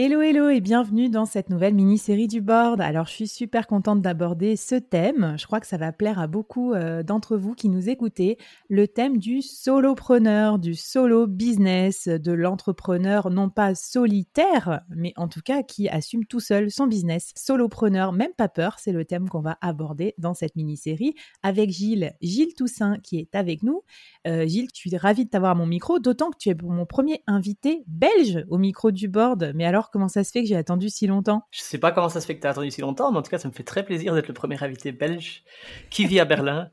Hello hello et bienvenue dans cette nouvelle mini-série du board. Alors je suis super contente d'aborder ce thème. Je crois que ça va plaire à beaucoup euh, d'entre vous qui nous écoutez. Le thème du solopreneur, du solo business, de l'entrepreneur non pas solitaire, mais en tout cas qui assume tout seul son business. Solopreneur, même pas peur, c'est le thème qu'on va aborder dans cette mini-série avec Gilles, Gilles Toussaint qui est avec nous. Euh, Gilles, je suis ravie de t'avoir à mon micro, d'autant que tu es mon premier invité belge au micro du board. Mais alors comment ça se fait que j'ai attendu si longtemps Je sais pas comment ça se fait que tu as attendu si longtemps, mais en tout cas, ça me fait très plaisir d'être le premier invité belge qui vit à Berlin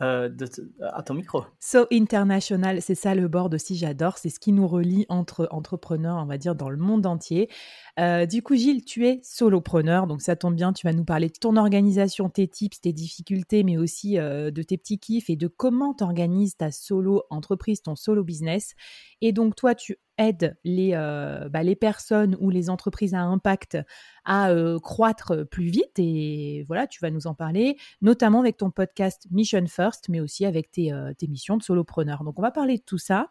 euh, à ton micro. So International, c'est ça le board aussi, j'adore. C'est ce qui nous relie entre entrepreneurs, on va dire, dans le monde entier. Euh, du coup, Gilles, tu es solopreneur, donc ça tombe bien, tu vas nous parler de ton organisation, tes tips, tes difficultés, mais aussi euh, de tes petits kiffs et de comment tu organises ta solo entreprise, ton solo business. Et donc, toi, tu aides les, euh, bah, les personnes ou les entreprises à impact à croître plus vite. Et voilà, tu vas nous en parler, notamment avec ton podcast Mission First, mais aussi avec tes, tes missions de solopreneur. Donc, on va parler de tout ça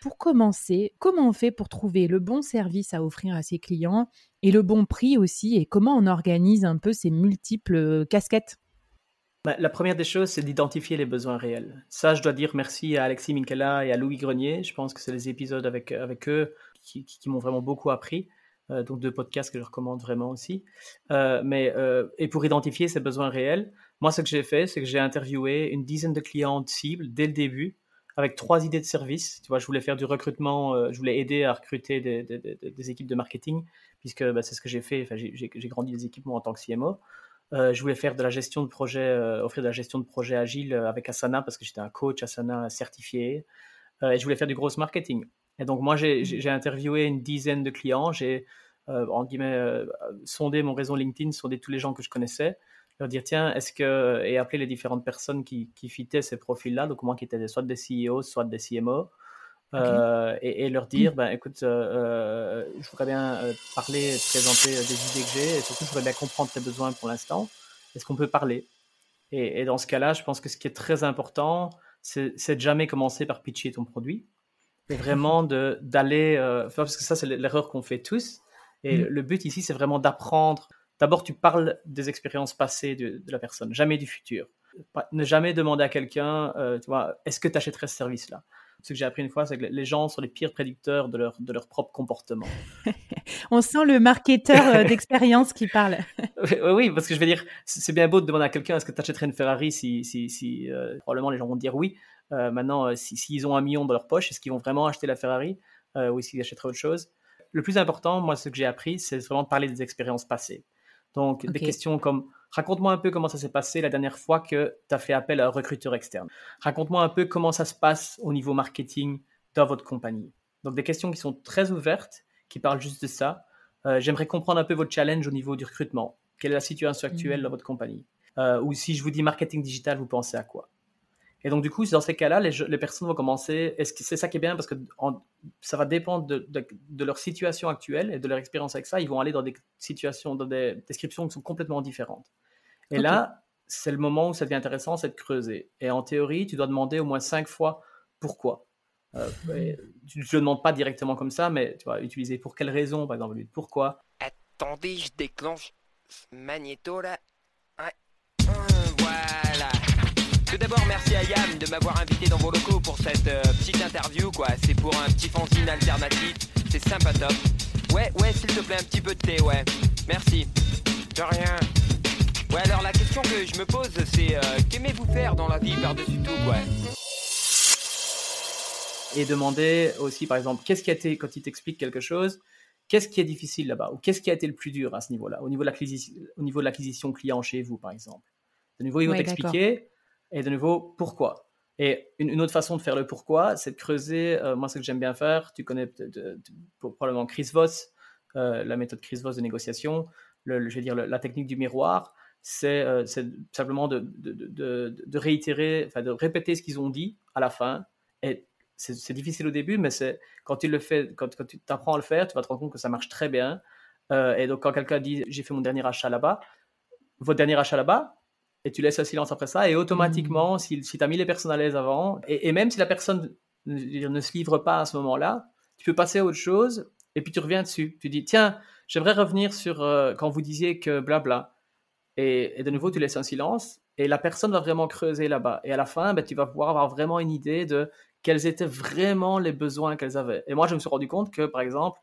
pour commencer, comment on fait pour trouver le bon service à offrir à ses clients et le bon prix aussi et comment on organise un peu ces multiples casquettes? Bah, la première des choses, c'est d'identifier les besoins réels. Ça, je dois dire merci à Alexis Minkela et à Louis Grenier. Je pense que c'est les épisodes avec, avec eux qui, m'ont vraiment beaucoup appris. Euh, donc deux podcasts que je recommande vraiment aussi. Euh, mais, euh, et pour identifier ces besoins réels, moi, ce que j'ai fait, c'est que j'ai interviewé une dizaine de clients cibles dès le début avec trois idées de service. Tu vois, je voulais faire du recrutement, euh, je voulais aider à recruter des, équipes de marketing, puisque bah, c'est ce que j'ai fait. Enfin, j'ai grandi des équipes moi, en tant que CMO. Euh, je voulais faire de la gestion de projet, euh, offrir de la gestion de projet agile avec Asana, parce que j'étais un coach Asana certifié. et je voulais faire du gros marketing. Et donc, moi, j'ai interviewé une dizaine de clients. J'ai, en guillemets, sondé mon réseau LinkedIn, sondé tous les gens que je connaissais leur dire tiens, est-ce que. et appeler les différentes personnes qui, qui fitaient ces profils-là, donc moi qui étaient soit des CEO, soit des CMO, euh, et, leur dire ben écoute, euh, euh, je voudrais bien parler, présenter des idées que j'ai, et surtout je voudrais bien comprendre tes besoins pour l'instant. Est-ce qu'on peut parler? Et, dans ce cas-là, je pense que ce qui est très important, c'est de jamais commencer par pitcher ton produit, et vraiment d'aller. parce que ça, c'est l'erreur qu'on fait tous. Et mm. le but ici, c'est vraiment d'apprendre D'abord, tu parles des expériences passées de, la personne, jamais du futur. Ne jamais demander à quelqu'un, euh, tu vois, est-ce que tu achèterais ce service-là? Ce que j'ai appris une fois, c'est que les gens sont les pires prédicteurs de leur, de leur propre comportement. On sent le marketeur euh, d'expérience qui parle. oui, oui, parce que je veux dire, c'est bien beau de demander à quelqu'un, est-ce que tu achèterais une Ferrari si, si, si euh, probablement les gens vont dire oui. maintenant, s'ils ont un million dans leur poche, est-ce qu'ils vont vraiment acheter la Ferrari ou est-ce qu'ils achèteraient autre chose? Le plus important, moi, ce que j'ai appris, c'est vraiment de parler des expériences passées. Donc, des questions comme raconte-moi un peu comment ça s'est passé la dernière fois que tu as fait appel à un recruteur externe. Raconte-moi un peu comment ça se passe au niveau marketing dans votre compagnie. Donc, des questions qui sont très ouvertes, qui parlent juste de ça. Euh, j'aimerais comprendre un peu votre challenge au niveau du recrutement. Quelle est la situation actuelle dans mmh. votre compagnie? Euh, Ou si je vous dis marketing digital, vous pensez à quoi? Et donc, du coup, dans ces cas-là, les, les, personnes vont commencer. C'est ça qui est bien? Parce que ça va dépendre de, de, leur situation actuelle et de leur expérience avec ça. Ils vont aller dans des situations, dans des descriptions qui sont complètement différentes. Et là, c'est le moment où ça devient intéressant, c'est de creuser. Et en théorie, tu dois demander au moins cinq fois pourquoi. Euh, tu ne le demandes pas directement comme ça, mais tu vas utiliser pour quelle raison, par exemple, pourquoi. Attendez, je déclenche ce magnéto là. Tout d'abord, merci à Yam de m'avoir invité dans vos locaux pour cette euh, petite interview, quoi. C'est pour un petit fanzine alternatif, c'est sympa top. Ouais, ouais, s'il te plaît, un petit peu de thé, ouais. Merci. De rien. Ouais, alors la question que je me pose, c'est euh, qu'aimez-vous faire dans la vie par-dessus tout, quoi? Et demander aussi, par exemple, qu'est-ce qui a été, quand il t'explique quelque chose, qu'est-ce qui est difficile là-bas? Ou qu'est-ce qui a été le plus dur à ce niveau-là, au niveau de l'acquisition client chez vous, par exemple? De nouveau, il va t'expliquer et de nouveau, pourquoi? Et une, autre façon de faire le pourquoi, c'est de creuser. Euh, moi, ce que j'aime bien faire, tu connais probablement Chris Voss, euh, la méthode Chris Voss de négociation, je vais dire la technique du miroir. C'est euh, simplement de, répéter ce qu'ils ont dit à la fin. Et c'est difficile au début, mais quand tu le quand, tu apprends à le faire, tu vas te rendre compte que ça marche très bien. et donc, quand quelqu'un dit j'ai fait mon dernier achat là-bas, votre dernier achat là-bas, et tu laisses un silence après ça, et automatiquement, mmh. si, si tu as mis les personnes à l'aise avant, et, même si la personne ne, se livre pas à ce moment-là, tu peux passer à autre chose, et puis tu reviens dessus. Tu dis, tiens, j'aimerais revenir sur euh, quand vous disiez que blabla. Et, et, de nouveau, tu laisses un silence, et la personne va vraiment creuser là-bas. Et à la fin, ben, tu vas pouvoir avoir vraiment une idée de quels étaient vraiment les besoins qu'elles avaient. Et moi, je me suis rendu compte que, par exemple,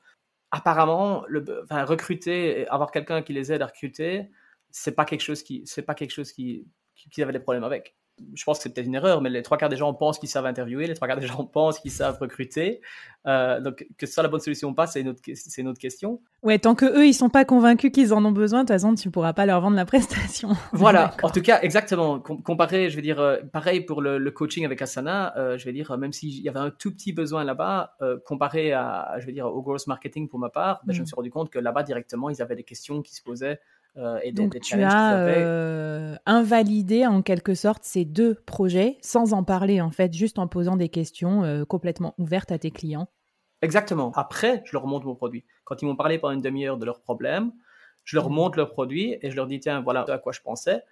apparemment, le, enfin, recruter, avoir quelqu'un qui les aide à recruter, c'est pas quelque chose qui, c'est pas quelque chose qui, qui, avait des problèmes avec. Je pense que c'est peut-être une erreur, mais les trois quarts des gens pensent qu'ils savent interviewer, les trois quarts des gens pensent qu'ils savent recruter. Euh, donc que ce soit la bonne solution ou pas, c'est une autre, c'est une autre question. Ouais, tant que eux ils sont pas convaincus qu'ils en ont besoin, de toute façon tu pourras pas leur vendre la prestation. Voilà. en tout cas, exactement. comparé, je vais dire, euh, pareil pour le, coaching avec Asana, euh, je vais dire, même s'il y avait un tout petit besoin là-bas, comparé à, je vais dire, au growth marketing pour ma part, ben, je me mm. suis rendu compte que là-bas directement ils avaient des questions qui se posaient euh, et Donc tu as euh, invalidé en quelque sorte ces deux projets sans en parler en fait, juste en posant des questions euh, complètement ouvertes à tes clients. Exactement. Après, je leur montre mon produit. Quand ils m'ont parlé pendant une demi-heure de leurs problèmes, je leur mmh. montre leur produit et je leur dis tiens voilà à quoi je pensais.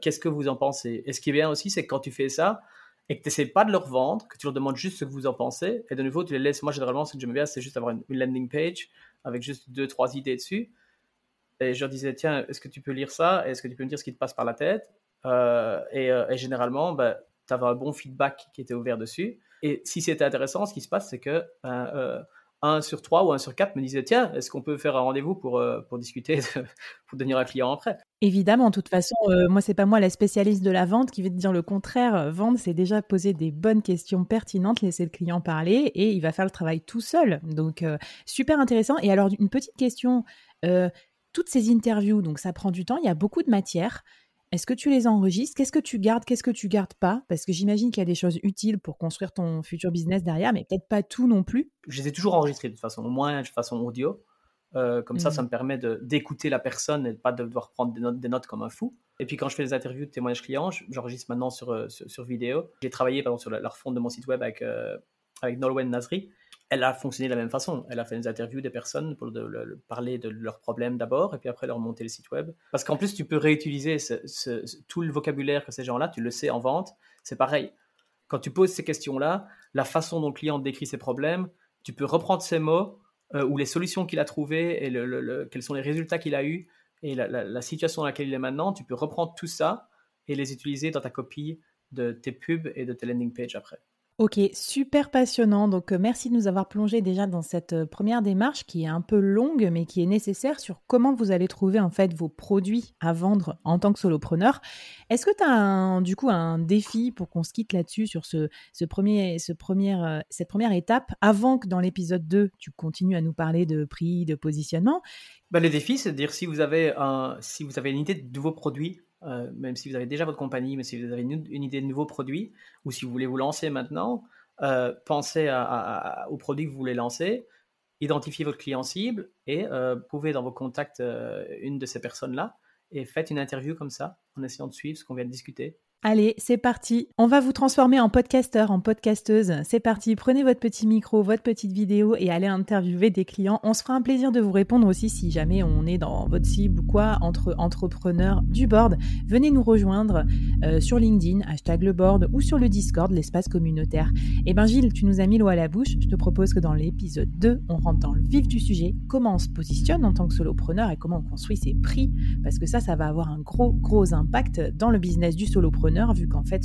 Qu'est-ce que vous en pensez? Et ce qui est bien aussi, c'est que quand tu fais ça et que tu n'essaies pas de leur vendre, que tu leur demandes juste ce que vous en pensez, et de nouveau, tu les laisses. Moi, généralement, ce que j'aime bien, c'est juste avoir une, une landing page avec juste deux, trois idées dessus et je leur disais, tiens, est-ce que tu peux lire ça? Est-ce que tu peux me dire ce qui te passe par la tête? Euh, euh, et, généralement, bah, tu avais un bon feedback qui était ouvert dessus. Et si c'était intéressant, ce qui se passe, c'est que ben, euh, un sur trois ou un sur quatre me disait tiens, est-ce qu'on peut faire un rendez-vous pour, pour discuter, pour devenir un client après? Évidemment, de toute façon, moi, c'est pas moi la spécialiste de la vente qui va te dire le contraire. Vendre, c'est déjà poser des bonnes questions pertinentes, laisser le client parler et il va faire le travail tout seul. Donc, super intéressant. Et alors, une petite question toutes ces interviews, donc ça prend du temps, il y a beaucoup de matière. Est-ce que tu les enregistres? Qu'est-ce que tu gardes? Qu'est-ce que tu gardes pas? Parce que j'imagine qu'il y a des choses utiles pour construire ton futur business derrière, mais peut-être pas tout non plus. Je les ai toujours enregistrés de toute façon, au moins de façon audio. Euh, comme ça, ça mmh. me permet d'écouter la personne et de pas devoir prendre des notes, des notes comme un fou. Et puis quand je fais des interviews de témoignages clients, j'enregistre maintenant sur, euh, sur, vidéo. J'ai travaillé par exemple, sur la, la refonte de mon site web avec, euh, avec Nolwenn Nasri elle a fonctionné de la même façon. Elle a fait des interviews des personnes pour parler de leurs problèmes d'abord et puis après leur monter le site web. Parce qu'en plus, tu peux réutiliser tout le vocabulaire que ces gens-là, tu le sais en vente, c'est pareil. Quand tu poses ces questions-là, la façon dont le client décrit ses problèmes, tu peux reprendre ces mots euh, ou les solutions qu'il a trouvées et quels sont les résultats qu'il a eus et la situation dans laquelle il est maintenant. Tu peux reprendre tout ça et les utiliser dans ta copie de tes pubs et de tes landing pages après. Ok, super passionnant. Donc, euh, merci de nous avoir plongé déjà dans cette euh, première démarche qui est un peu longue, mais qui est nécessaire sur comment vous allez trouver en fait vos produits à vendre en tant que solopreneur. Est-ce que tu as du coup un défi pour qu'on se quitte là-dessus sur ce, premier, euh, cette première étape avant que dans l'épisode 2, tu continues à nous parler de prix, de positionnement? Bah, Le défi, c'est de dire si vous avez, un, si vous avez une idée de nouveaux produits euh, même si vous avez déjà votre compagnie, mais si vous avez une, idée de nouveau produit, ou si vous voulez vous lancer maintenant, euh, pensez aux produits que vous voulez lancer, identifiez votre client cible et euh, pouvez dans vos contacts une de ces personnes-là et faites une interview comme ça en essayant de suivre ce qu'on vient de discuter. Allez, c'est parti. On va vous transformer en podcasteur, en podcasteuse. C'est parti. Prenez votre petit micro, votre petite vidéo et allez interviewer des clients. On se fera un plaisir de vous répondre aussi si jamais on est dans votre cible ou quoi entre entrepreneurs du board. Venez nous rejoindre euh, sur LinkedIn, hashtag le board ou sur le Discord, l'espace communautaire. Eh ben Gilles, tu nous as mis l'eau à la bouche. Je te propose que dans l'épisode 2, on rentre dans le vif du sujet. Comment on se positionne en tant que solopreneur et comment on construit ses prix? Parce que ça, ça va avoir un gros, gros impact dans le business du solopreneur vu qu'en fait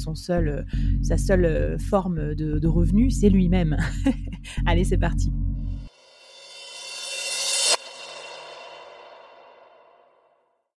euh, sa seule euh, forme de revenu, c'est lui-même. Allez, c'est parti.